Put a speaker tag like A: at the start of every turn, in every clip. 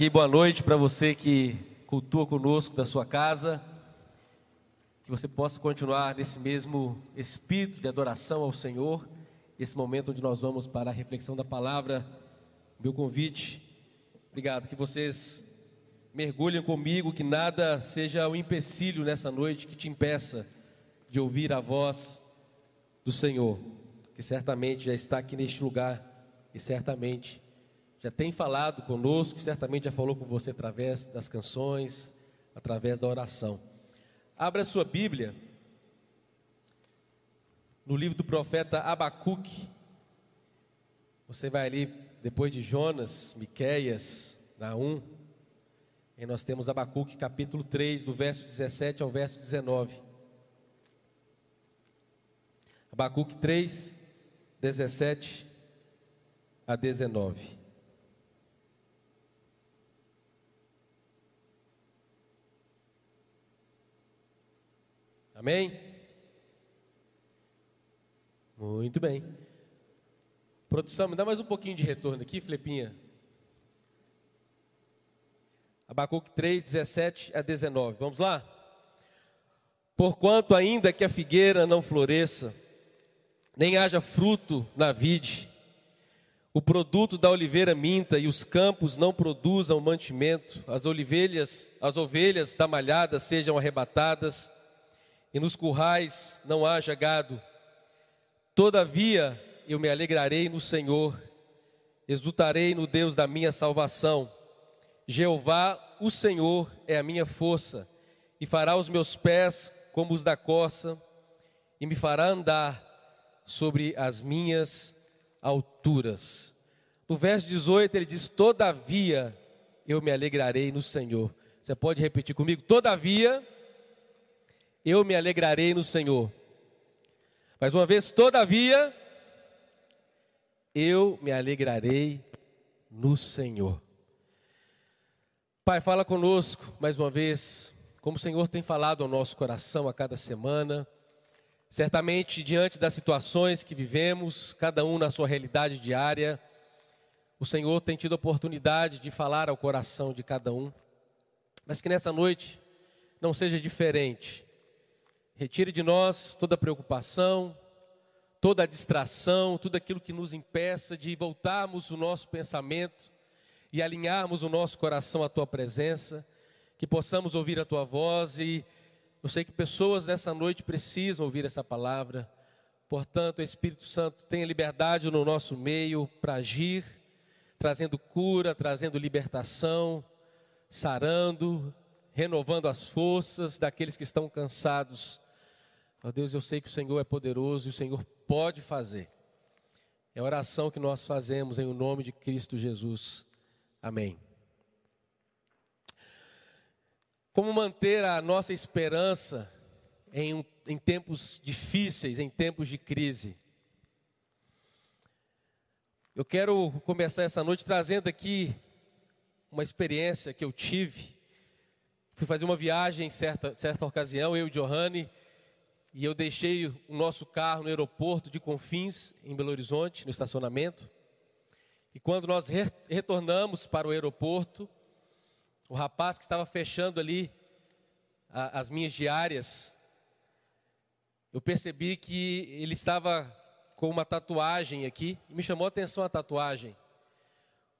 A: aqui, boa noite para você que cultua conosco da sua casa. Que você possa continuar nesse mesmo espírito de adoração ao Senhor, esse momento onde nós vamos para a reflexão da palavra. Meu convite, obrigado, que vocês mergulhem comigo, que nada seja um empecilho nessa noite que te impeça de ouvir a voz do Senhor, que certamente já está aqui neste lugar e certamente já tem falado conosco, certamente já falou com você através das canções, através da oração. Abra sua Bíblia no livro do profeta Abacuque. Você vai ali depois de Jonas, Miqueias, Naum. E nós temos Abacuque capítulo 3, do verso 17 ao verso 19. Abacuque 3, 17 a 19. Amém? Muito bem. Produção, me dá mais um pouquinho de retorno aqui, Flepinha. Abacuque 3, 17 a 19. Vamos lá? Porquanto ainda que a figueira não floresça, nem haja fruto na vide, o produto da oliveira minta e os campos não produzam mantimento, as ovelhas, as ovelhas da malhada sejam arrebatadas, e nos currais não haja gado. Todavia eu me alegrarei no Senhor, exultarei no Deus da minha salvação. Jeová, o Senhor, é a minha força, e fará os meus pés como os da coça, e me fará andar sobre as minhas alturas. No verso 18 ele diz: Todavia eu me alegrarei no Senhor. Você pode repetir comigo? Todavia eu me alegrarei no Senhor. Mais uma vez, todavia, eu me alegrarei no Senhor. Pai, fala conosco mais uma vez, como o Senhor tem falado ao nosso coração a cada semana. Certamente, diante das situações que vivemos, cada um na sua realidade diária, o Senhor tem tido a oportunidade de falar ao coração de cada um, mas que nessa noite não seja diferente. Retire de nós toda preocupação, toda distração, tudo aquilo que nos impeça de voltarmos o nosso pensamento e alinharmos o nosso coração à tua presença, que possamos ouvir a tua voz e eu sei que pessoas nessa noite precisam ouvir essa palavra. Portanto, Espírito Santo, tenha liberdade no nosso meio para agir, trazendo cura, trazendo libertação, sarando, renovando as forças daqueles que estão cansados Ó Deus, eu sei que o Senhor é poderoso e o Senhor pode fazer. É a oração que nós fazemos em o nome de Cristo Jesus. Amém. Como manter a nossa esperança em, em tempos difíceis, em tempos de crise? Eu quero começar essa noite trazendo aqui uma experiência que eu tive. Fui fazer uma viagem em certa, certa ocasião, eu e Johanny, e eu deixei o nosso carro no aeroporto de Confins, em Belo Horizonte, no estacionamento. E quando nós re retornamos para o aeroporto, o rapaz que estava fechando ali a, as minhas diárias, eu percebi que ele estava com uma tatuagem aqui, e me chamou a atenção a tatuagem,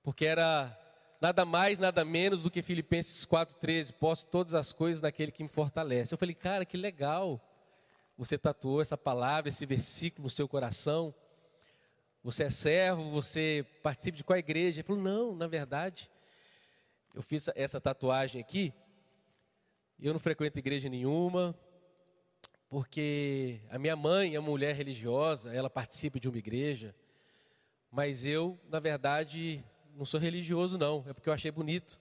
A: porque era nada mais, nada menos do que Filipenses 4,13, posso todas as coisas naquele que me fortalece. Eu falei, cara, que legal você tatuou essa palavra, esse versículo no seu coração? Você é servo, você participa de qual igreja? Ele falou, não, na verdade, eu fiz essa tatuagem aqui, eu não frequento igreja nenhuma, porque a minha mãe é uma mulher religiosa, ela participa de uma igreja, mas eu, na verdade, não sou religioso não, é porque eu achei bonito.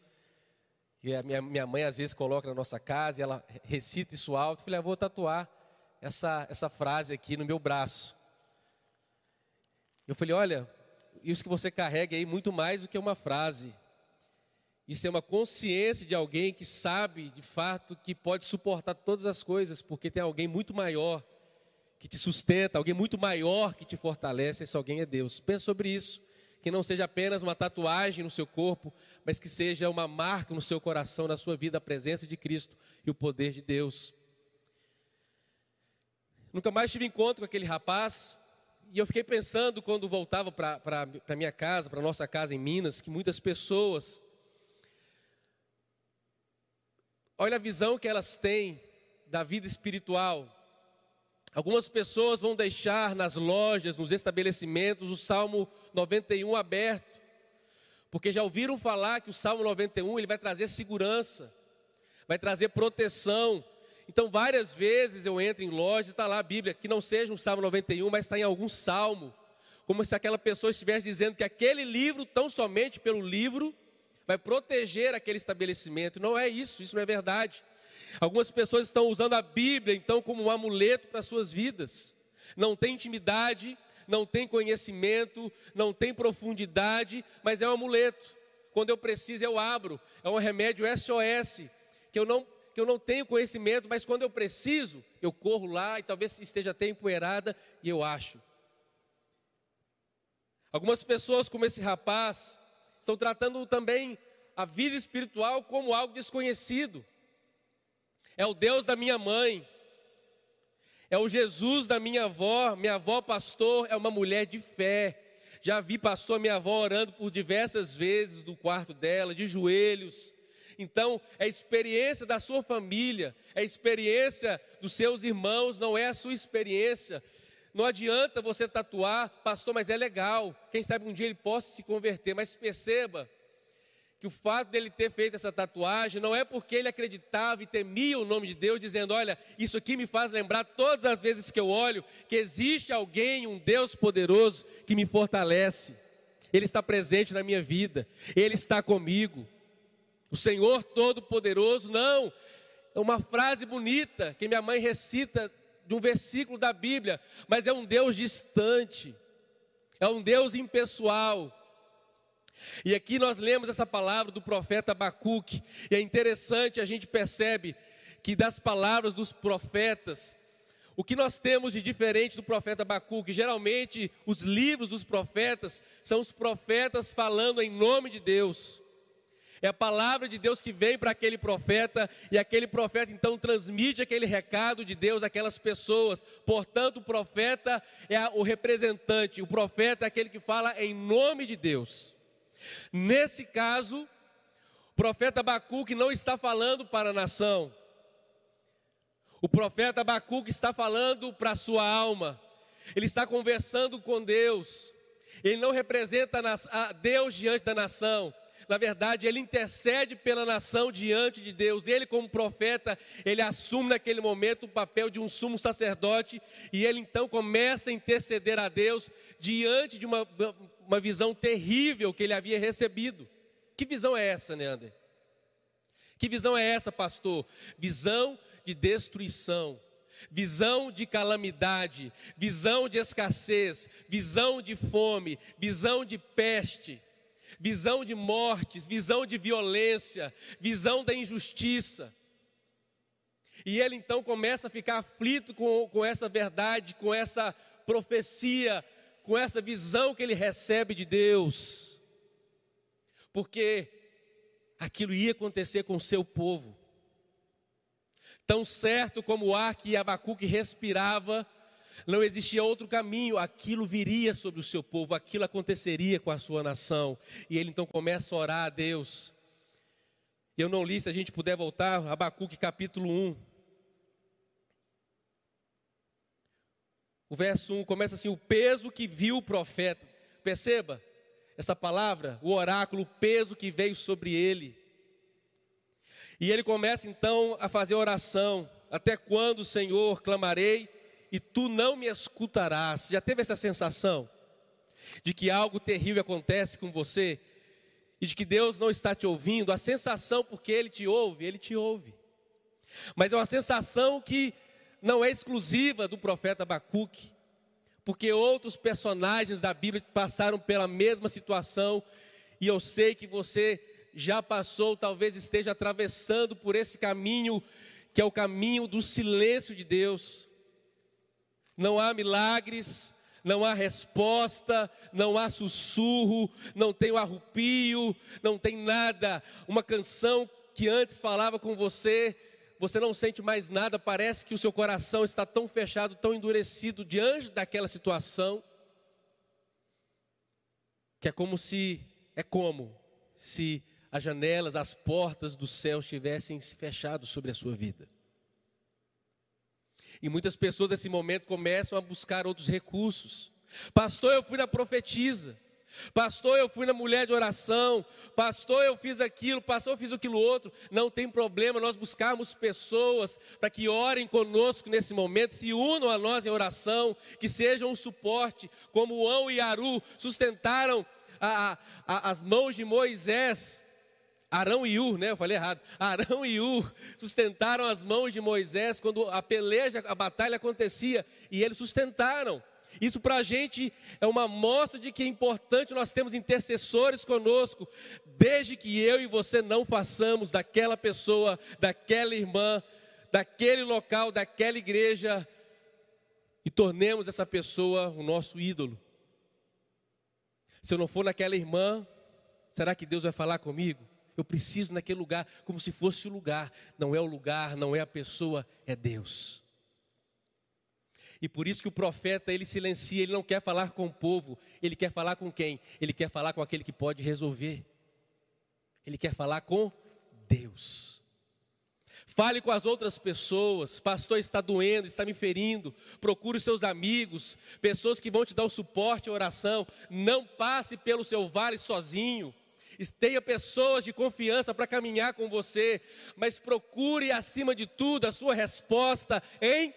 A: E a minha, minha mãe às vezes coloca na nossa casa e ela recita isso alto, eu falei, ah, vou tatuar essa, essa frase aqui no meu braço. Eu falei: olha, isso que você carrega aí muito mais do que uma frase. Isso é uma consciência de alguém que sabe de fato que pode suportar todas as coisas, porque tem alguém muito maior que te sustenta, alguém muito maior que te fortalece, esse alguém é Deus. Pensa sobre isso. que não seja apenas uma tatuagem no seu corpo, mas que seja uma marca no seu coração, na sua vida, a presença de Cristo e o poder de Deus. Nunca mais tive encontro com aquele rapaz, e eu fiquei pensando quando voltava para a minha casa, para nossa casa em Minas, que muitas pessoas, olha a visão que elas têm da vida espiritual, Algumas pessoas vão deixar nas lojas, nos estabelecimentos, o Salmo 91 aberto, porque já ouviram falar que o Salmo 91 ele vai trazer segurança, vai trazer proteção. Então, várias vezes eu entro em loja e está lá a Bíblia, que não seja um Salmo 91, mas está em algum salmo, como se aquela pessoa estivesse dizendo que aquele livro, tão somente pelo livro, vai proteger aquele estabelecimento. Não é isso, isso não é verdade. Algumas pessoas estão usando a Bíblia então como um amuleto para suas vidas. Não tem intimidade, não tem conhecimento, não tem profundidade, mas é um amuleto. Quando eu preciso, eu abro. É um remédio SOS, que eu não, que eu não tenho conhecimento, mas quando eu preciso, eu corro lá e talvez esteja até empoeirada e eu acho. Algumas pessoas, como esse rapaz, estão tratando também a vida espiritual como algo desconhecido é o Deus da minha mãe, é o Jesus da minha avó. Minha avó, pastor, é uma mulher de fé. Já vi, pastor, minha avó orando por diversas vezes no quarto dela, de joelhos. Então, é a experiência da sua família, é a experiência dos seus irmãos, não é a sua experiência. Não adianta você tatuar, pastor, mas é legal. Quem sabe um dia ele possa se converter, mas perceba que o fato dele ter feito essa tatuagem não é porque ele acreditava e temia o nome de Deus, dizendo: Olha, isso aqui me faz lembrar todas as vezes que eu olho que existe alguém, um Deus poderoso que me fortalece. Ele está presente na minha vida, ele está comigo. O Senhor Todo-Poderoso, não, é uma frase bonita que minha mãe recita de um versículo da Bíblia, mas é um Deus distante, é um Deus impessoal. E aqui nós lemos essa palavra do profeta Abacuque, e é interessante, a gente percebe que das palavras dos profetas, o que nós temos de diferente do profeta Abacuque, geralmente os livros dos profetas são os profetas falando em nome de Deus. É a palavra de Deus que vem para aquele profeta, e aquele profeta então transmite aquele recado de Deus àquelas pessoas. Portanto, o profeta é o representante, o profeta é aquele que fala em nome de Deus. Nesse caso, o profeta Abacuque não está falando para a nação. O profeta Abacuque está falando para a sua alma. Ele está conversando com Deus. Ele não representa a Deus diante da nação. Na verdade, ele intercede pela nação diante de Deus. Ele, como profeta, ele assume naquele momento o papel de um sumo sacerdote e ele então começa a interceder a Deus diante de uma, uma visão terrível que ele havia recebido. Que visão é essa, Neander? Que visão é essa, pastor? Visão de destruição visão de calamidade, visão de escassez, visão de fome, visão de peste visão de mortes, visão de violência, visão da injustiça. E ele então começa a ficar aflito com, com essa verdade, com essa profecia, com essa visão que ele recebe de Deus, porque aquilo ia acontecer com o seu povo. Tão certo como o ar que Abacuque respirava, não existia outro caminho, aquilo viria sobre o seu povo, aquilo aconteceria com a sua nação. E ele então começa a orar a Deus. Eu não li, se a gente puder voltar, Abacuque capítulo 1. O verso 1 começa assim: o peso que viu o profeta. Perceba essa palavra, o oráculo, o peso que veio sobre ele. E ele começa então a fazer oração: Até quando, Senhor, clamarei e tu não me escutarás. Já teve essa sensação de que algo terrível acontece com você e de que Deus não está te ouvindo? A sensação porque Ele te ouve, Ele te ouve. Mas é uma sensação que não é exclusiva do profeta Abacuque, porque outros personagens da Bíblia passaram pela mesma situação e eu sei que você já passou, talvez esteja atravessando por esse caminho que é o caminho do silêncio de Deus não há milagres, não há resposta, não há sussurro, não tem o arrupio, não tem nada. Uma canção que antes falava com você, você não sente mais nada, parece que o seu coração está tão fechado, tão endurecido diante daquela situação, que é como se, é como se as janelas, as portas do céu tivessem se fechado sobre a sua vida. E muitas pessoas nesse momento começam a buscar outros recursos. Pastor, eu fui na profetisa. Pastor, eu fui na mulher de oração. Pastor, eu fiz aquilo. Pastor, eu fiz aquilo outro. Não tem problema nós buscarmos pessoas para que orem conosco nesse momento, se unam a nós em oração, que sejam um suporte, como Ão e Aru sustentaram a, a, as mãos de Moisés Arão e Ur, né? Eu falei errado. Arão e Ur sustentaram as mãos de Moisés quando a peleja, a batalha acontecia, e eles sustentaram. Isso para a gente é uma mostra de que é importante nós temos intercessores conosco, desde que eu e você não façamos daquela pessoa, daquela irmã, daquele local, daquela igreja, e tornemos essa pessoa o nosso ídolo. Se eu não for naquela irmã, será que Deus vai falar comigo? Eu preciso naquele lugar, como se fosse o lugar. Não é o lugar, não é a pessoa, é Deus. E por isso que o profeta, ele silencia, ele não quer falar com o povo, ele quer falar com quem? Ele quer falar com aquele que pode resolver. Ele quer falar com Deus. Fale com as outras pessoas. Pastor está doendo, está me ferindo. Procure seus amigos, pessoas que vão te dar o suporte e oração. Não passe pelo seu vale sozinho tenha pessoas de confiança para caminhar com você, mas procure acima de tudo a sua resposta em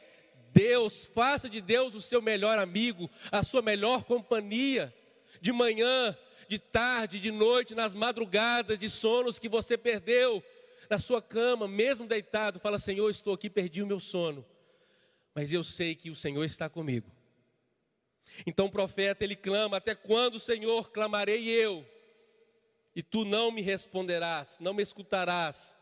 A: Deus. Faça de Deus o seu melhor amigo, a sua melhor companhia, de manhã, de tarde, de noite, nas madrugadas, de sonos que você perdeu, na sua cama, mesmo deitado, fala: Senhor, estou aqui, perdi o meu sono, mas eu sei que o Senhor está comigo. Então o profeta ele clama: Até quando, Senhor, clamarei eu? E tu não me responderás, não me escutarás.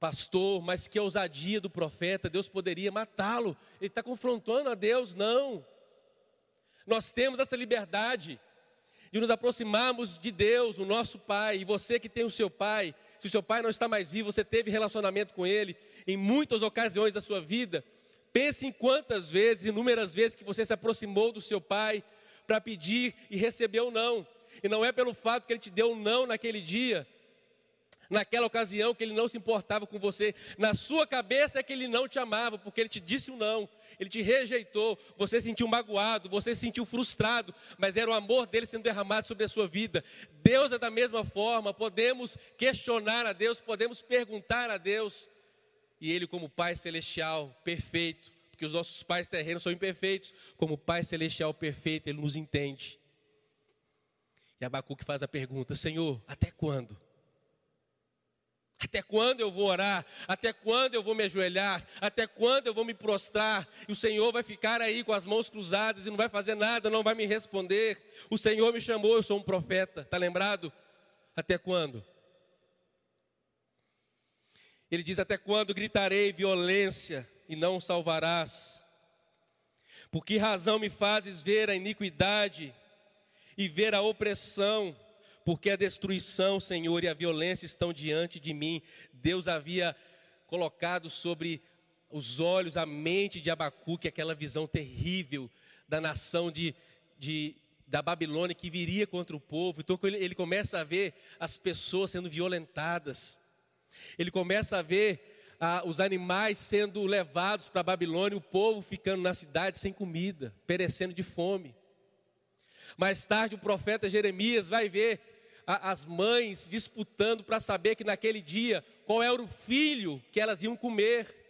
A: Pastor, mas que ousadia do profeta, Deus poderia matá-lo, ele está confrontando a Deus, não. Nós temos essa liberdade de nos aproximarmos de Deus, o nosso Pai, e você que tem o seu Pai, se o seu Pai não está mais vivo, você teve relacionamento com Ele em muitas ocasiões da sua vida, pense em quantas vezes, inúmeras vezes que você se aproximou do seu Pai para pedir e recebeu não. E não é pelo fato que ele te deu um não naquele dia, naquela ocasião que ele não se importava com você. Na sua cabeça é que ele não te amava, porque ele te disse um não, ele te rejeitou, você se sentiu magoado, você se sentiu frustrado, mas era o amor dele sendo derramado sobre a sua vida. Deus é da mesma forma, podemos questionar a Deus, podemos perguntar a Deus, e ele, como Pai Celestial perfeito, porque os nossos pais terrenos são imperfeitos, como Pai Celestial perfeito, ele nos entende. E Abacuque faz a pergunta: Senhor, até quando? Até quando eu vou orar? Até quando eu vou me ajoelhar? Até quando eu vou me prostrar? E o Senhor vai ficar aí com as mãos cruzadas e não vai fazer nada, não vai me responder. O Senhor me chamou, eu sou um profeta, está lembrado? Até quando? Ele diz: Até quando gritarei violência e não salvarás? Por que razão me fazes ver a iniquidade e ver a opressão, porque a destruição, Senhor, e a violência estão diante de mim. Deus havia colocado sobre os olhos, a mente de Abacuque, aquela visão terrível da nação de, de, da Babilônia que viria contra o povo. Então ele, ele começa a ver as pessoas sendo violentadas. Ele começa a ver ah, os animais sendo levados para a Babilônia, o povo ficando na cidade sem comida, perecendo de fome. Mais tarde, o profeta Jeremias vai ver a, as mães disputando para saber que naquele dia qual era o filho que elas iam comer.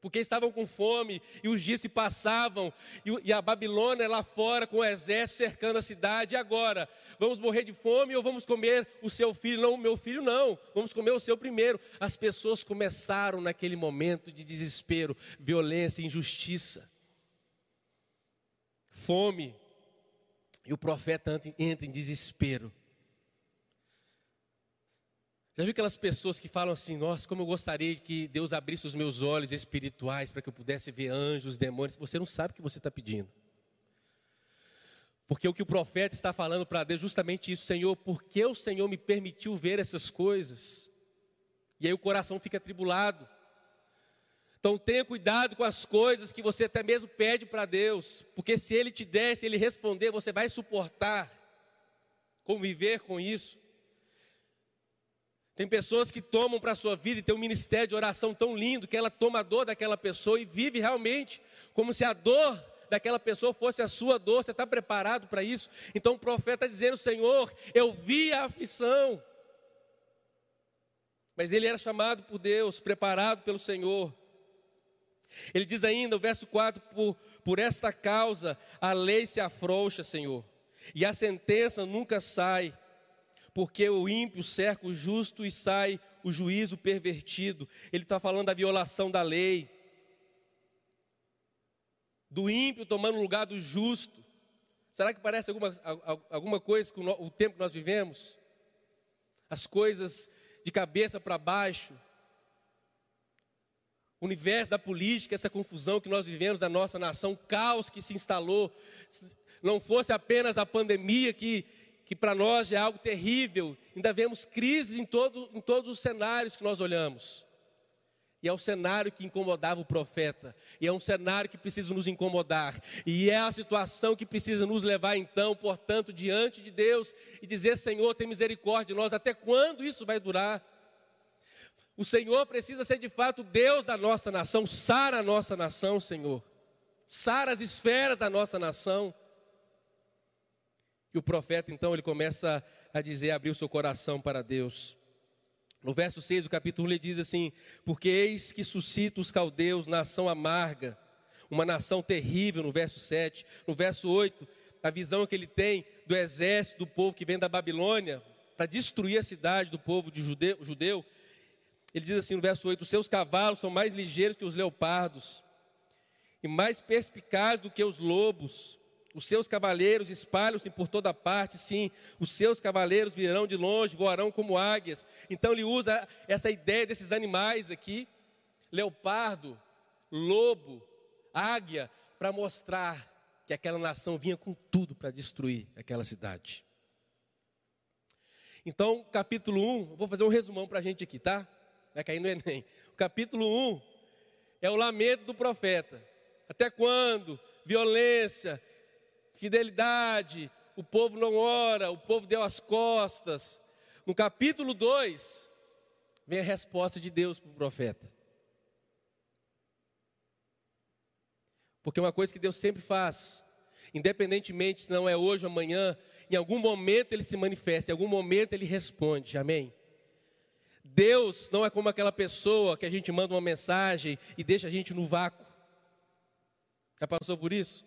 A: Porque estavam com fome e os dias se passavam, e, e a Babilônia lá fora com o exército cercando a cidade. E agora, vamos morrer de fome ou vamos comer o seu filho? Não, o meu filho não, vamos comer o seu primeiro. As pessoas começaram naquele momento de desespero, violência, injustiça, fome, e o profeta entra em desespero. Já viu aquelas pessoas que falam assim: Nossa, como eu gostaria que Deus abrisse os meus olhos espirituais para que eu pudesse ver anjos, demônios. Você não sabe o que você está pedindo. Porque o que o profeta está falando para Deus é justamente isso, Senhor, por que o Senhor me permitiu ver essas coisas? E aí o coração fica tribulado. Então tenha cuidado com as coisas que você até mesmo pede para Deus, porque se Ele te der, se Ele responder, você vai suportar, conviver com isso. Tem pessoas que tomam para a sua vida e tem um ministério de oração tão lindo que ela toma a dor daquela pessoa e vive realmente como se a dor daquela pessoa fosse a sua dor. Você está preparado para isso? Então o profeta está dizendo: Senhor, eu vi a aflição. Mas ele era chamado por Deus, preparado pelo Senhor. Ele diz ainda, o verso 4: Por, por esta causa a lei se afrouxa, Senhor, e a sentença nunca sai porque o ímpio cerca o justo e sai o juízo pervertido. Ele está falando da violação da lei, do ímpio tomando o lugar do justo. Será que parece alguma, alguma coisa com o tempo que nós vivemos? As coisas de cabeça para baixo, universo da política, essa confusão que nós vivemos na nossa nação, caos que se instalou, não fosse apenas a pandemia que que para nós é algo terrível, ainda vemos crises em, todo, em todos os cenários que nós olhamos. E é o cenário que incomodava o profeta, e é um cenário que precisa nos incomodar, e é a situação que precisa nos levar, então, portanto, diante de Deus e dizer: Senhor, tem misericórdia de nós, até quando isso vai durar? O Senhor precisa ser de fato Deus da nossa nação, sara a nossa nação, Senhor, sara as esferas da nossa nação. E o profeta então ele começa a dizer, abrir o seu coração para Deus. No verso 6 do capítulo ele diz assim: Porque eis que suscita os caldeus nação amarga, uma nação terrível, no verso 7. No verso 8, a visão que ele tem do exército do povo que vem da Babilônia para destruir a cidade do povo de judeu, judeu. Ele diz assim no verso 8: Os seus cavalos são mais ligeiros que os leopardos, e mais perspicazes do que os lobos. Os seus cavaleiros espalham-se por toda parte, sim. Os seus cavaleiros virão de longe, voarão como águias. Então ele usa essa ideia desses animais aqui, leopardo, lobo, águia, para mostrar que aquela nação vinha com tudo para destruir aquela cidade. Então, capítulo 1, vou fazer um resumão para a gente aqui, tá? Vai cair no Enem. O capítulo 1 é o lamento do profeta. Até quando? Violência, fidelidade, o povo não ora, o povo deu as costas. No capítulo 2, vem a resposta de Deus para o profeta. Porque uma coisa que Deus sempre faz, independentemente se não é hoje ou amanhã, em algum momento ele se manifesta, em algum momento ele responde, amém? Deus não é como aquela pessoa que a gente manda uma mensagem e deixa a gente no vácuo. Já passou por isso?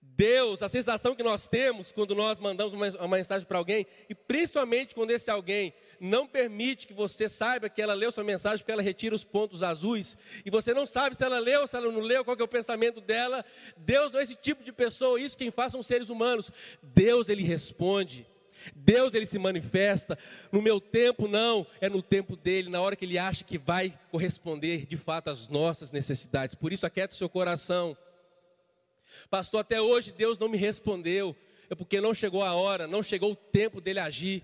A: Deus, a sensação que nós temos quando nós mandamos uma, mensagem para alguém, e principalmente quando esse alguém não permite que você saiba que ela leu sua mensagem, porque ela retira os pontos azuis, e você não sabe se ela leu, se ela não leu, qual é o pensamento dela. Deus não é esse tipo de pessoa, isso quem faz são seres humanos. Deus, ele responde. Deus ele se manifesta, no meu tempo não, é no tempo dele, na hora que ele acha que vai corresponder de fato às nossas necessidades. Por isso, aquieta o seu coração. Pastor, até hoje Deus não me respondeu. É porque não chegou a hora, não chegou o tempo dele agir.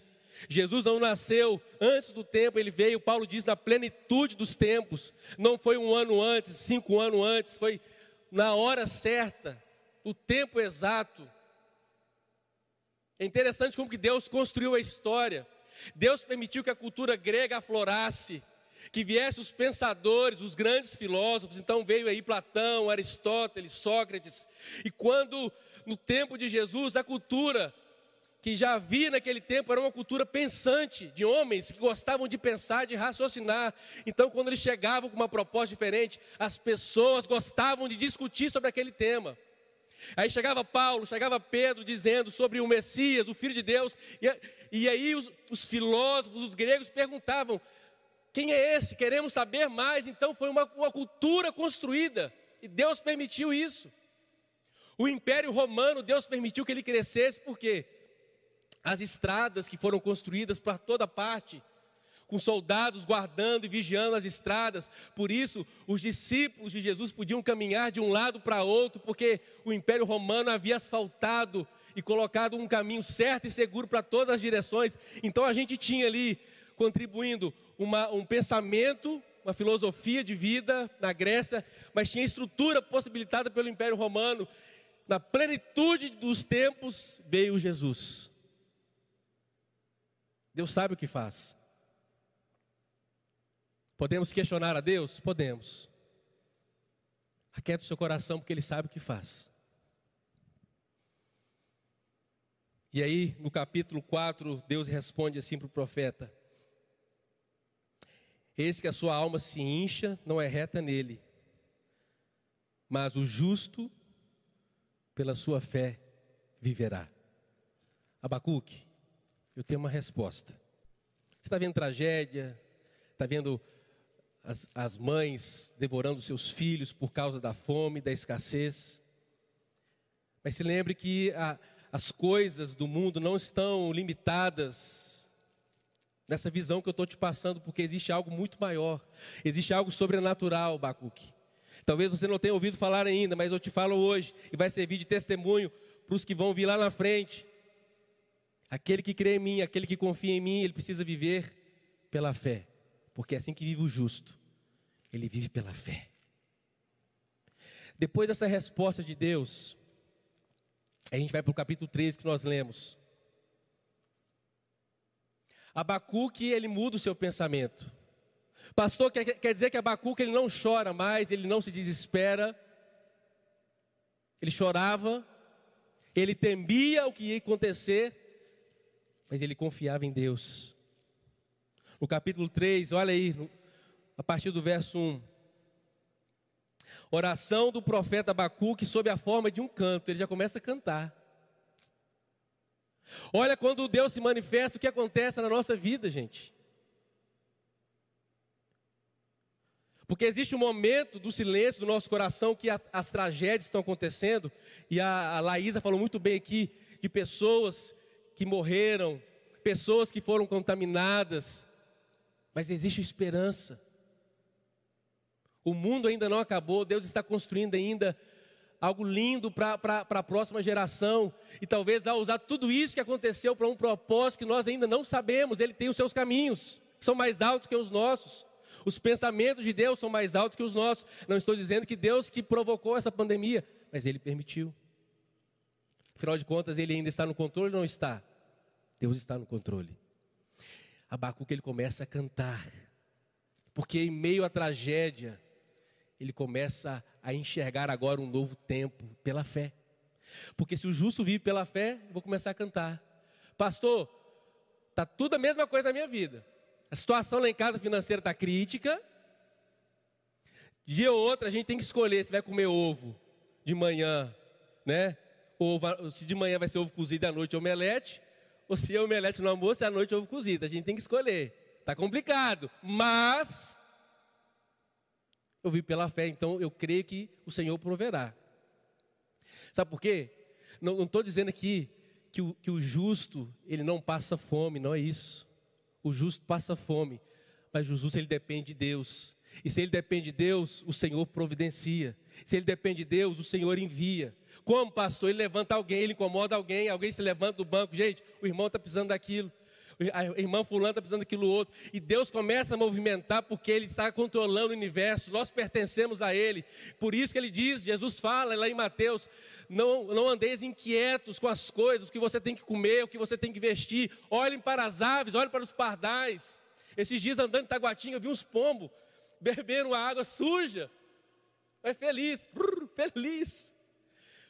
A: Jesus não nasceu antes do tempo, ele veio, Paulo diz, na plenitude dos tempos. Não foi um ano antes, cinco anos antes, foi na hora certa, o tempo exato. É interessante como que Deus construiu a história. Deus permitiu que a cultura grega aflorasse que viessem os pensadores, os grandes filósofos, então veio aí Platão, Aristóteles, Sócrates, e quando no tempo de Jesus a cultura que já havia naquele tempo era uma cultura pensante, de homens que gostavam de pensar, de raciocinar. Então, quando eles chegavam com uma proposta diferente, as pessoas gostavam de discutir sobre aquele tema. Aí chegava Paulo, chegava Pedro dizendo sobre o Messias, o Filho de Deus, e, e aí os, os filósofos, os gregos perguntavam: quem é esse? Queremos saber mais. Então foi uma, uma cultura construída e Deus permitiu isso. O Império Romano, Deus permitiu que ele crescesse, porque as estradas que foram construídas para toda parte, com soldados guardando e vigiando as estradas. Por isso, os discípulos de Jesus podiam caminhar de um lado para outro, porque o Império Romano havia asfaltado e colocado um caminho certo e seguro para todas as direções. Então a gente tinha ali contribuindo uma, um pensamento, uma filosofia de vida na Grécia, mas tinha estrutura possibilitada pelo Império Romano. Na plenitude dos tempos veio Jesus. Deus sabe o que faz. Podemos questionar a Deus? Podemos. Aquieta o seu coração, porque Ele sabe o que faz. E aí, no capítulo 4, Deus responde assim para o profeta: Eis que a sua alma se incha, não é reta nele, mas o justo, pela sua fé, viverá. Abacuque, eu tenho uma resposta. Você está vendo tragédia, está vendo as, as mães devorando seus filhos por causa da fome, da escassez. Mas se lembre que a, as coisas do mundo não estão limitadas nessa visão que eu estou te passando, porque existe algo muito maior, existe algo sobrenatural, Bacuque. Talvez você não tenha ouvido falar ainda, mas eu te falo hoje e vai servir de testemunho para os que vão vir lá na frente. Aquele que crê em mim, aquele que confia em mim, ele precisa viver pela fé, porque é assim que vive o justo, ele vive pela fé. Depois dessa resposta de Deus, a gente vai para o capítulo 13 que nós lemos. Abacuque, ele muda o seu pensamento. Pastor, quer, quer dizer que Abacuque ele não chora mais, ele não se desespera. Ele chorava, ele temia o que ia acontecer, mas ele confiava em Deus. No capítulo 3, olha aí, a partir do verso 1. Oração do profeta Abacuque sob a forma de um canto. Ele já começa a cantar. Olha quando Deus se manifesta, o que acontece na nossa vida, gente. Porque existe um momento do silêncio do nosso coração que a, as tragédias estão acontecendo, e a, a Laísa falou muito bem aqui de pessoas que morreram, pessoas que foram contaminadas, mas existe esperança. O mundo ainda não acabou, Deus está construindo ainda algo lindo para a próxima geração. E talvez vai usar tudo isso que aconteceu para um propósito que nós ainda não sabemos. Ele tem os seus caminhos, que são mais altos que os nossos. Os pensamentos de Deus são mais altos que os nossos. Não estou dizendo que Deus que provocou essa pandemia, mas Ele permitiu. Afinal de contas, Ele ainda está no controle ou não está? Deus está no controle. Abacuque ele começa a cantar, porque em meio à tragédia, ele começa a enxergar agora um novo tempo pela fé. Porque se o justo vive pela fé, eu vou começar a cantar. Pastor, tá tudo a mesma coisa na minha vida. A situação lá em casa financeira está crítica. Dia ou outro a gente tem que escolher se vai comer ovo de manhã, né? Ou se de manhã vai ser ovo cozido à noite omelete, ou se é omelete no almoço e à noite ovo cozido. A gente tem que escolher. Tá complicado, mas eu vivo pela fé, então eu creio que o Senhor proverá. Sabe por quê? Não estou dizendo aqui que o, que o justo, ele não passa fome, não é isso. O justo passa fome, mas o justo ele depende de Deus. E se ele depende de Deus, o Senhor providencia. Se ele depende de Deus, o Senhor envia. Como pastor, ele levanta alguém, ele incomoda alguém, alguém se levanta do banco, gente, o irmão está precisando daquilo a irmã fulana está precisando daquilo outro. E Deus começa a movimentar porque Ele está controlando o universo, nós pertencemos a Ele. Por isso que Ele diz, Jesus fala lá em Mateus, não, não andeis inquietos com as coisas, o que você tem que comer, o que você tem que vestir. Olhem para as aves, olhem para os pardais. Esses dias andando em Taguatinga, eu vi uns pombos beberam a água suja. Mas feliz, brrr, feliz.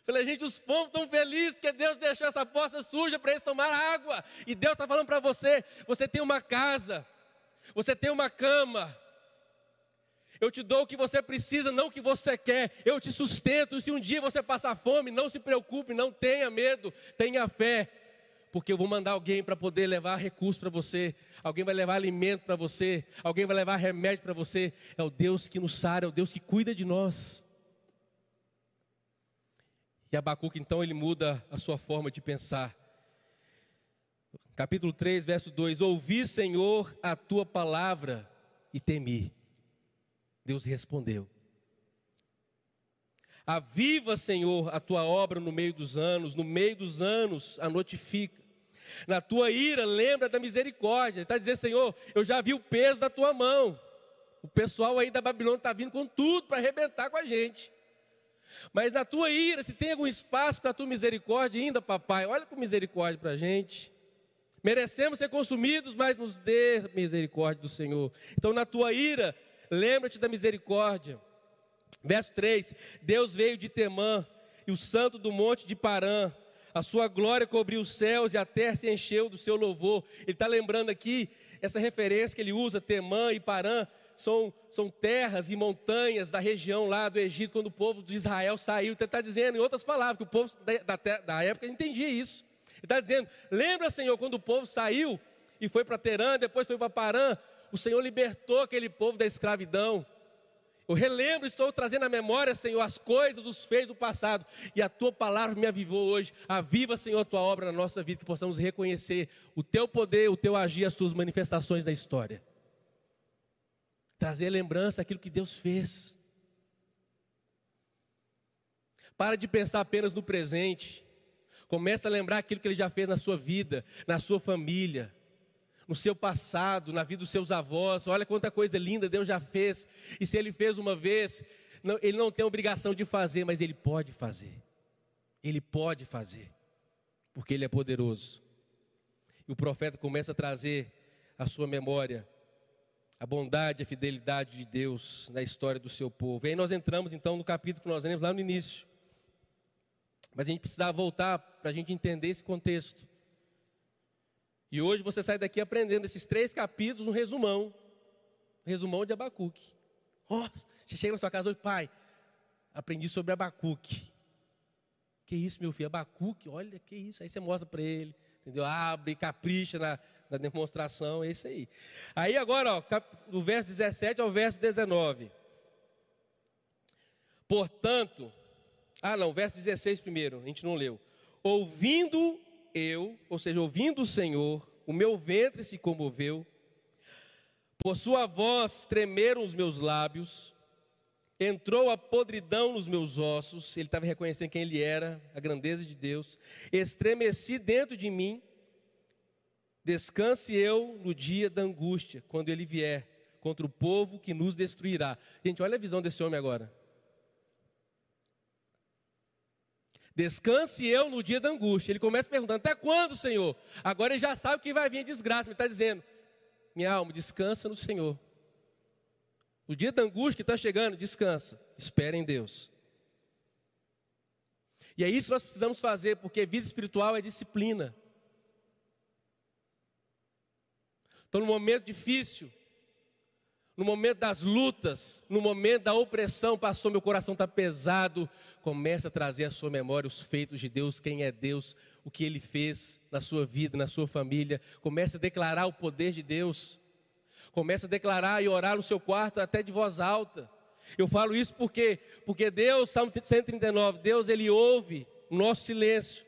A: Falei, gente, os pombos estão felizes porque Deus deixou essa poça suja para eles tomar água. E Deus está falando para você: você tem uma casa, você tem uma cama. Eu te dou o que você precisa, não o que você quer. Eu te sustento. Se um dia você passar fome, não se preocupe, não tenha medo, tenha fé. Porque eu vou mandar alguém para poder levar recurso para você, alguém vai levar alimento para você, alguém vai levar remédio para você. É o Deus que nos sara, é o Deus que cuida de nós. E Abacuque então ele muda a sua forma de pensar. capítulo 3, verso 2: Ouvi, Senhor, a tua palavra e temi. Deus respondeu. Aviva, Senhor, a tua obra no meio dos anos, no meio dos anos a notifica. Na tua ira, lembra da misericórdia. Está dizendo, Senhor, eu já vi o peso da tua mão. O pessoal aí da Babilônia está vindo com tudo para arrebentar com a gente. Mas na tua ira, se tem algum espaço para a tua misericórdia ainda, papai, olha com misericórdia para a gente. Merecemos ser consumidos, mas nos dê misericórdia do Senhor. Então, na tua ira, lembra-te da misericórdia. Verso 3: Deus veio de Temã e o santo do monte de Parã. A sua glória cobriu os céus e a terra se encheu do seu louvor. Ele está lembrando aqui essa referência que ele usa, Temã e Parã, são, são terras e montanhas da região lá do Egito, quando o povo de Israel saiu. Ele está dizendo, em outras palavras, que o povo da, da, da época entendia isso. Ele está dizendo: lembra, Senhor, quando o povo saiu e foi para Terã, depois foi para Parã, o Senhor libertou aquele povo da escravidão. Eu relembro, estou trazendo à memória, Senhor, as coisas, os feitos do passado, e a tua palavra me avivou hoje. Aviva, Senhor, a tua obra na nossa vida, que possamos reconhecer o teu poder, o teu agir, as tuas manifestações da história trazer lembrança aquilo que Deus fez. Para de pensar apenas no presente. Começa a lembrar aquilo que ele já fez na sua vida, na sua família, no seu passado, na vida dos seus avós. Olha quanta coisa linda Deus já fez. E se ele fez uma vez, não, ele não tem obrigação de fazer, mas ele pode fazer. Ele pode fazer, porque ele é poderoso. E o profeta começa a trazer a sua memória a bondade, a fidelidade de Deus na história do seu povo. E aí nós entramos então no capítulo que nós lemos lá no início. Mas a gente precisava voltar para a gente entender esse contexto. E hoje você sai daqui aprendendo esses três capítulos, um resumão. Um resumão de Abacuque. Oh, você chega na sua casa hoje, pai, aprendi sobre Abacuque. Que isso, meu filho? Abacuque, olha que isso. Aí você mostra para ele, entendeu? Abre, capricha na, na demonstração, é isso aí. Aí agora, ó, do verso 17 ao verso 19. Portanto, ah não, verso 16 primeiro, a gente não leu. Ouvindo eu, ou seja, ouvindo o Senhor, o meu ventre se comoveu, por sua voz tremeram os meus lábios, entrou a podridão nos meus ossos, ele estava reconhecendo quem ele era, a grandeza de Deus, estremeci dentro de mim, Descanse eu no dia da angústia, quando ele vier contra o povo que nos destruirá. Gente, olha a visão desse homem agora. Descanse eu no dia da angústia. Ele começa perguntando: Até quando, Senhor? Agora ele já sabe que vai vir a desgraça. Ele está dizendo: Minha alma, descansa no Senhor. O dia da angústia que está chegando, descansa. Espera em Deus. E é isso que nós precisamos fazer, porque vida espiritual é disciplina. Então, no momento difícil, no momento das lutas, no momento da opressão, pastor, meu coração está pesado. Comece a trazer à sua memória os feitos de Deus, quem é Deus, o que Ele fez na sua vida, na sua família. Comece a declarar o poder de Deus. Comece a declarar e orar no seu quarto, até de voz alta. Eu falo isso porque, porque Deus, Salmo 139, Deus ele ouve o nosso silêncio.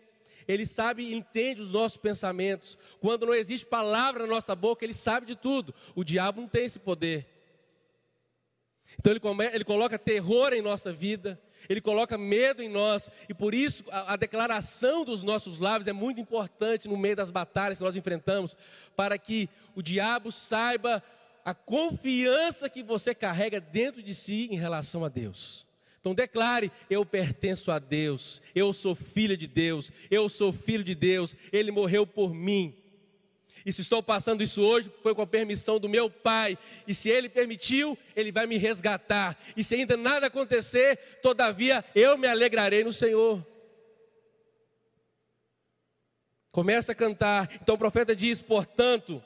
A: Ele sabe e entende os nossos pensamentos. Quando não existe palavra na nossa boca, Ele sabe de tudo. O diabo não tem esse poder. Então ele, come, ele coloca terror em nossa vida, ele coloca medo em nós, e por isso a, a, declaração dos nossos lábios é muito importante no meio das batalhas que nós enfrentamos, para que o diabo saiba a confiança que você carrega dentro de si em relação a Deus. Então declare: eu pertenço a Deus, eu sou filha de Deus, eu sou filho de Deus, Ele morreu por mim. E se estou passando isso hoje, foi com a permissão do meu Pai. E se Ele permitiu, Ele vai me resgatar. E se ainda nada acontecer, todavia eu me alegrarei no Senhor. Começa a cantar. Então o profeta diz: portanto,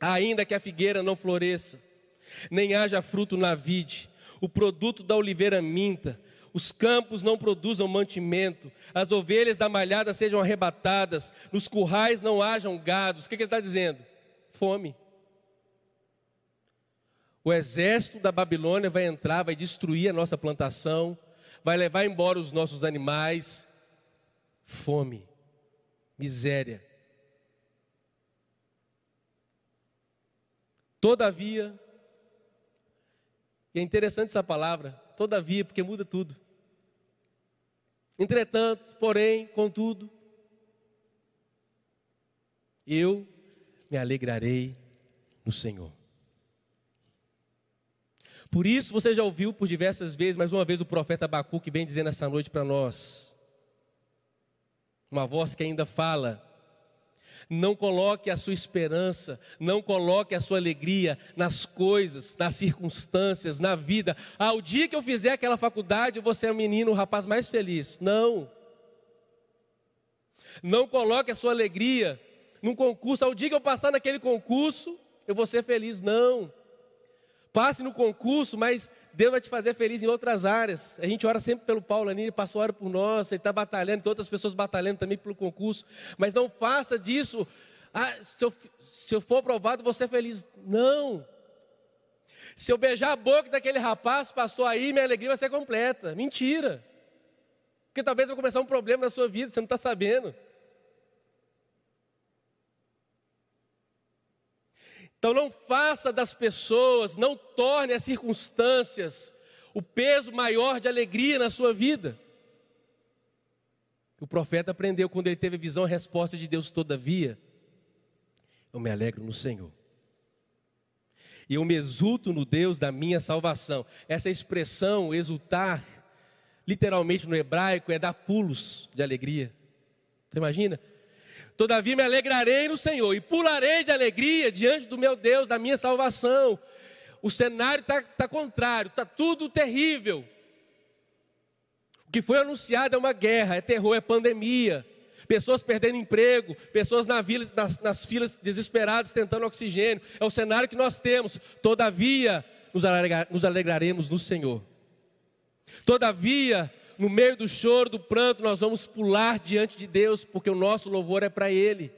A: ainda que a figueira não floresça, nem haja fruto na vide, o produto da oliveira minta, os campos não produzam mantimento, as ovelhas da malhada sejam arrebatadas, nos currais não hajam gados. O que, que ele está dizendo? Fome. O exército da Babilônia vai entrar, vai destruir a nossa plantação, vai levar embora os nossos animais. Fome, miséria. Todavia, e é interessante essa palavra, todavia, porque muda tudo. Entretanto, porém, contudo, eu me alegrarei no Senhor. Por isso, você já ouviu por diversas vezes, mais uma vez, o profeta Abacuque vem dizendo essa noite para nós. Uma voz que ainda fala: não coloque a sua esperança, não coloque a sua alegria nas coisas, nas circunstâncias, na vida. Ah, dia que eu fizer aquela faculdade, eu vou ser o menino, o rapaz mais feliz. Não. Não coloque a sua alegria num concurso. Ao dia que eu passar naquele concurso, eu vou ser feliz. Não. Passe no concurso, mas Deus vai te fazer feliz em outras áreas. A gente ora sempre pelo Paulo ali, ele passou hora por nós, ele está batalhando, tem outras pessoas batalhando também pelo concurso. Mas não faça disso, ah, se, eu, se eu for aprovado, vou ser feliz. Não. Se eu beijar a boca daquele rapaz, pastor, aí minha alegria vai ser completa. Mentira. Porque talvez vai começar um problema na sua vida, você não está sabendo. Então não faça das pessoas, não torne as circunstâncias o peso maior de alegria na sua vida. O profeta aprendeu quando ele teve a visão a resposta de Deus, todavia, eu me alegro no Senhor. E eu me exulto no Deus da minha salvação. Essa expressão, exultar, literalmente no hebraico, é dar pulos de alegria. Você imagina? Todavia me alegrarei no Senhor e pularei de alegria diante do meu Deus, da minha salvação. O cenário está tá contrário, está tudo terrível. O que foi anunciado é uma guerra, é terror, é pandemia. Pessoas perdendo emprego, pessoas na vila, nas, nas filas desesperadas tentando oxigênio. É o cenário que nós temos. Todavia, nos, alegra, nos alegraremos no Senhor. Todavia, no meio do choro, do pranto, nós vamos pular diante de Deus, porque o nosso louvor é para Ele.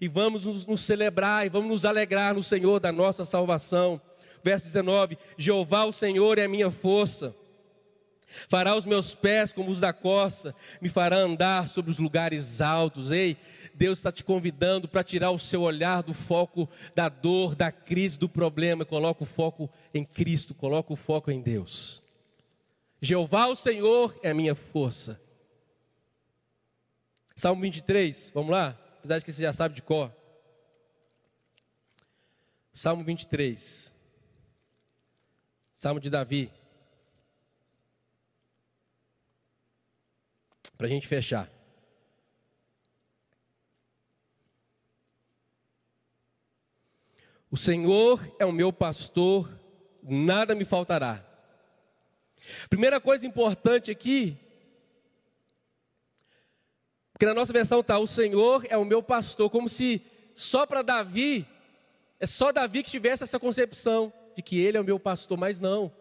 A: E vamos nos, nos, celebrar, e vamos nos alegrar no Senhor da nossa salvação. Verso 19: Jeová, o Senhor, é a minha força. Fará os meus pés como os da costa, me fará andar sobre os lugares altos. Ei, Deus está te convidando para tirar o seu olhar do foco da dor, da crise, do problema. Coloca o foco em Cristo, coloca o foco em Deus. Jeová o Senhor é a minha força. Salmo 23, vamos lá? Apesar de que você já sabe de cor. Salmo 23. Salmo de Davi. Para a gente fechar. O Senhor é o meu pastor, nada me faltará. Primeira coisa importante aqui, porque na nossa versão está: o Senhor é o meu pastor, como se só para Davi, é só Davi que tivesse essa concepção de que ele é o meu pastor, mas não,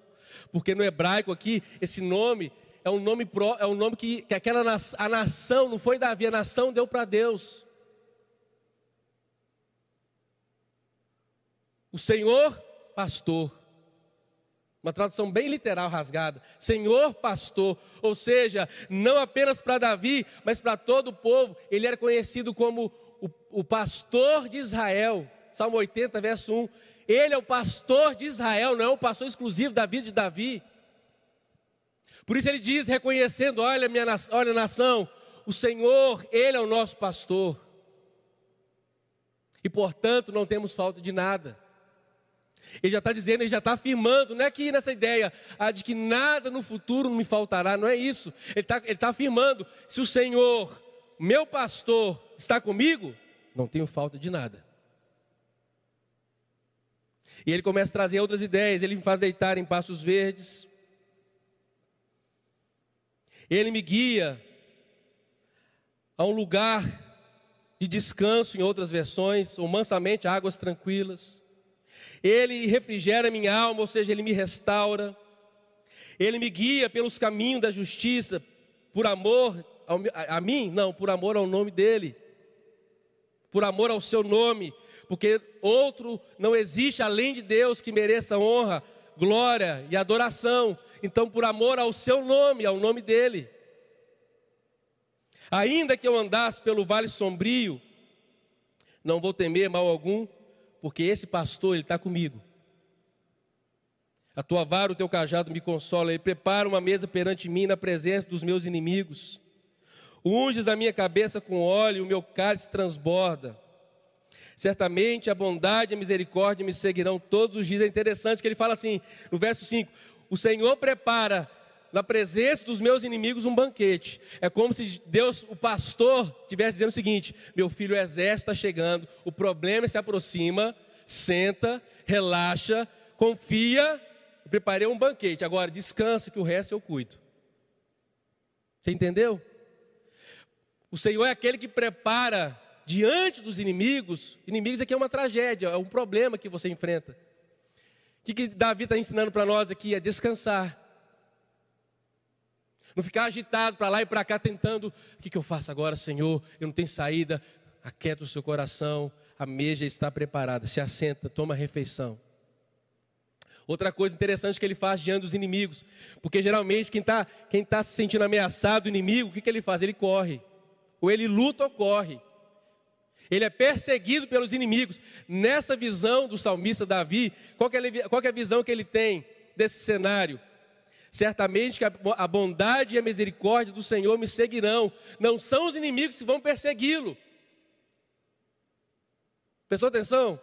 A: porque no hebraico aqui, esse nome é um nome, pro, é um nome que, que aquela a nação, não foi Davi, a nação deu para Deus. O Senhor, pastor. Uma tradução bem literal rasgada. Senhor pastor, ou seja, não apenas para Davi, mas para todo o povo, ele era conhecido como o, o, pastor de Israel. Salmo 80, verso 1. Ele é o pastor de Israel, não é um pastor exclusivo da vida de Davi. Por isso ele diz, reconhecendo: olha, minha olha, nação, o Senhor, Ele é o nosso pastor. E portanto não temos falta de nada. Ele já está dizendo, ele já está afirmando, não é que nessa ideia ah, de que nada no futuro me faltará, não é isso. Ele está tá afirmando: se o Senhor, meu pastor, está comigo, não tenho falta de nada. E ele começa a trazer outras ideias, ele me faz deitar em passos verdes, ele me guia a um lugar de descanso, em outras versões, ou mansamente águas tranquilas. Ele refrigera minha alma, ou seja, ele me restaura. Ele me guia pelos caminhos da justiça, por amor ao, a, a mim, não, por amor ao nome dele, por amor ao seu nome, porque outro não existe além de Deus que mereça honra, glória e adoração. Então, por amor ao seu nome, ao nome dele. Ainda que eu andasse pelo vale sombrio, não vou temer mal algum, porque esse pastor, ele está comigo. A tua vara, o teu cajado me consola. Ele prepara uma mesa perante mim na presença dos meus inimigos. Unges a minha cabeça com óleo, o meu cálice transborda. Certamente a bondade e a misericórdia me seguirão todos os dias. É interessante que ele fala assim, no verso 5: O Senhor prepara na presença dos meus inimigos um banquete. É como se Deus, o pastor, estivesse dizendo o seguinte: meu filho, o exército está chegando, o problema se aproxima, senta, relaxa, confia, preparei um banquete, agora descansa que o resto eu cuido. Você entendeu? O Senhor é aquele que prepara diante dos inimigos, inimigos aqui é uma tragédia, é um problema que você enfrenta. O que, que Davi está ensinando para nós aqui? É descansar. Não ficar agitado para lá e para cá tentando, o que, que eu faço agora, Senhor? Eu não tenho saída. Aquieta o seu coração, a mesa está preparada. Se assenta, toma a refeição. Outra coisa interessante que ele faz diante dos inimigos, porque geralmente quem está quem tá se sentindo ameaçado, inimigo, o que, que ele faz? Ele corre, ou ele luta ou corre. Ele é perseguido pelos inimigos. Nessa visão do salmista Davi, qual, é, qual é a visão que ele tem desse cenário? Certamente que a bondade e a misericórdia do Senhor me seguirão. Não são os inimigos que vão persegui-lo. Prestou atenção?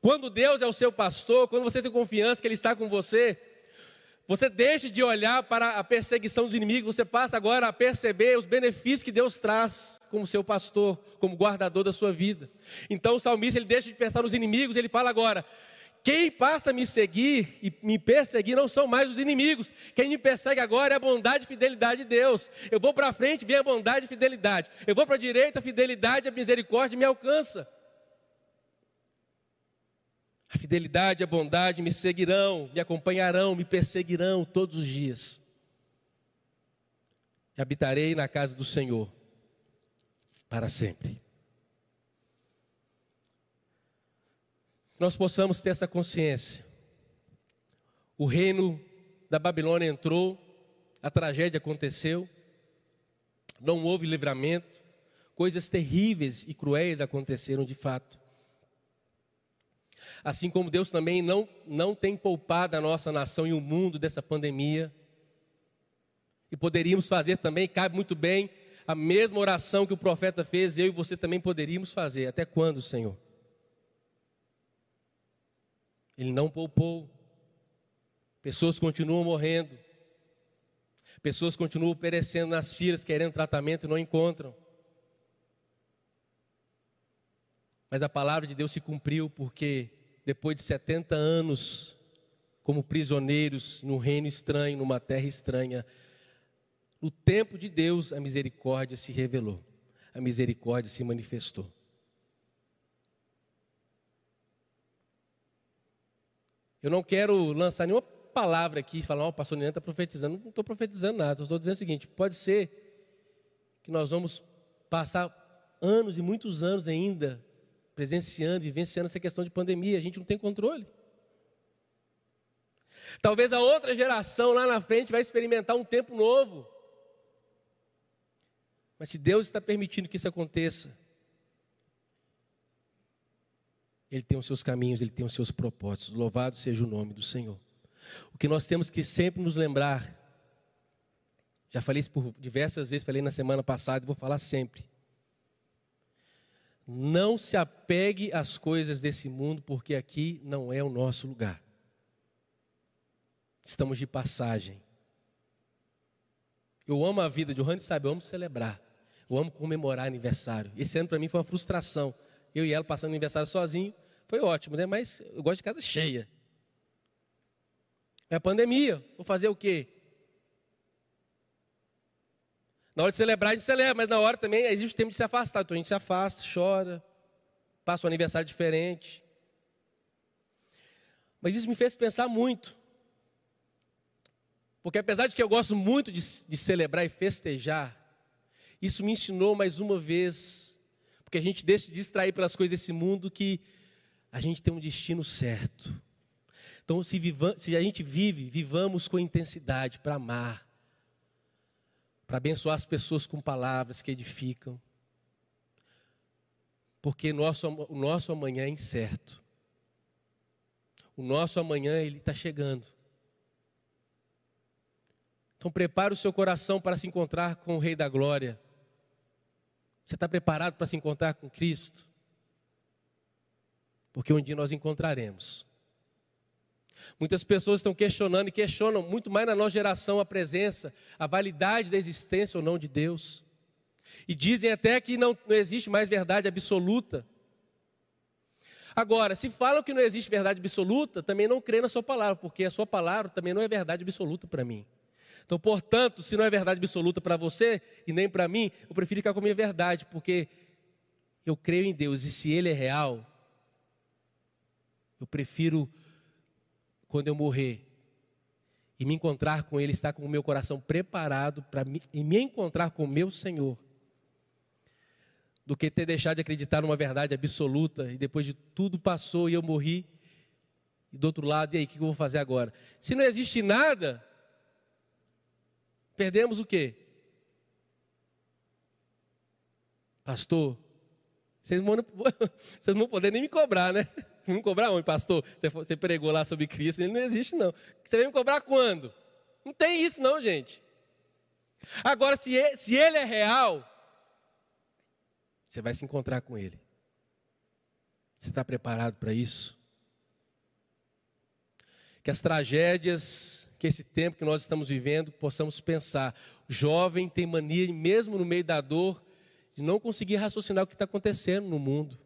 A: Quando Deus é o seu pastor, quando você tem confiança que Ele está com você, você deixa de olhar para a perseguição dos inimigos, você passa agora a perceber os benefícios que Deus traz como seu pastor, como guardador da sua vida. Então o salmista ele deixa de pensar nos inimigos, ele fala agora: quem passa a me seguir e me perseguir não são mais os inimigos. Quem me persegue agora é a bondade e fidelidade de Deus. Eu vou para frente, vem a bondade e fidelidade. Eu vou para a direita, a fidelidade, a misericórdia me alcança. A fidelidade e a bondade me seguirão, me acompanharão, me perseguirão todos os dias. E habitarei na casa do Senhor para sempre. Nós possamos ter essa consciência. O reino da Babilônia entrou, a tragédia aconteceu, não houve livramento, coisas terríveis e cruéis aconteceram de fato. Assim como Deus também não, não tem poupado a nossa nação e o mundo dessa pandemia, e poderíamos fazer também, cabe muito bem, a mesma oração que o profeta fez, eu e você também poderíamos fazer. Até quando, Senhor? Ele não poupou. Pessoas continuam morrendo. Pessoas continuam perecendo nas filas, querendo tratamento e não encontram. Mas a palavra de Deus se cumpriu porque depois de 70 anos como prisioneiros num reino estranho, numa terra estranha, no tempo de Deus a misericórdia se revelou. A misericórdia se manifestou. Eu não quero lançar nenhuma palavra aqui e falar, oh, o pastor Nina está profetizando. Não estou profetizando nada. Estou dizendo o seguinte: pode ser que nós vamos passar anos e muitos anos ainda presenciando, vivenciando essa questão de pandemia. A gente não tem controle. Talvez a outra geração lá na frente vai experimentar um tempo novo. Mas se Deus está permitindo que isso aconteça, Ele tem os seus caminhos, ele tem os seus propósitos. Louvado seja o nome do Senhor. O que nós temos que sempre nos lembrar, já falei isso por diversas vezes, falei na semana passada e vou falar sempre. Não se apegue às coisas desse mundo, porque aqui não é o nosso lugar. Estamos de passagem. Eu amo a vida, Johannes sabe, eu amo celebrar. Eu amo comemorar aniversário. Esse ano para mim foi uma frustração eu e ela passando aniversário sozinho, foi ótimo, né? Mas eu gosto de casa cheia. É pandemia, vou fazer o quê? Na hora de celebrar, a gente celebra, mas na hora também existe o tempo de se afastar. Então a gente se afasta, chora, passa um aniversário diferente. Mas isso me fez pensar muito. Porque apesar de que eu gosto muito de, de celebrar e festejar, isso me ensinou mais uma vez porque a gente deixa de distrair pelas coisas desse mundo que a gente tem um destino certo. Então, se, viva, se a gente vive, vivamos com intensidade para amar, para abençoar as pessoas com palavras que edificam, Porque nosso, o nosso amanhã é incerto. O nosso amanhã ele está chegando. Então prepare o seu coração para se encontrar com o Rei da Glória. Você está preparado para se encontrar com Cristo? Porque um dia nós encontraremos. Muitas pessoas estão questionando e questionam muito mais na nossa geração a presença, a validade da existência ou não de Deus. E dizem até que não, não existe mais verdade absoluta. Agora, se falam que não existe verdade absoluta, também não crê na sua palavra, porque a sua palavra também não é verdade absoluta para mim. Então, portanto, se não é verdade absoluta para você e nem para mim, eu prefiro ficar com a minha verdade, porque eu creio em Deus e se Ele é real, eu prefiro, quando eu morrer, e me encontrar com Ele, estar com o meu coração preparado para me, me encontrar com o meu Senhor, do que ter deixado de acreditar numa verdade absoluta e depois de tudo passou e eu morri, e do outro lado, e aí, o que eu vou fazer agora? Se não existe nada, perdemos o quê? Pastor, vocês não, vocês não vão poder nem me cobrar, né? Vão cobrar onde, pastor? Você pregou lá sobre Cristo, ele não existe, não. Você vai me cobrar quando? Não tem isso, não, gente. Agora, se ele, se ele é real, você vai se encontrar com ele. Você está preparado para isso? Que as tragédias, que esse tempo que nós estamos vivendo, possamos pensar. O jovem tem mania, mesmo no meio da dor, de não conseguir raciocinar o que está acontecendo no mundo.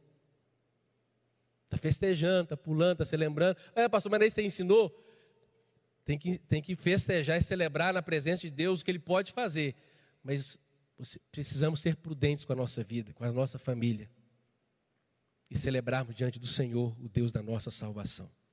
A: Está festejando, está pulando, está celebrando. É, pastor, mas aí você ensinou? Tem que, tem que festejar e celebrar na presença de Deus o que Ele pode fazer. Mas precisamos ser prudentes com a nossa vida, com a nossa família. E celebrarmos diante do Senhor, o Deus da nossa salvação.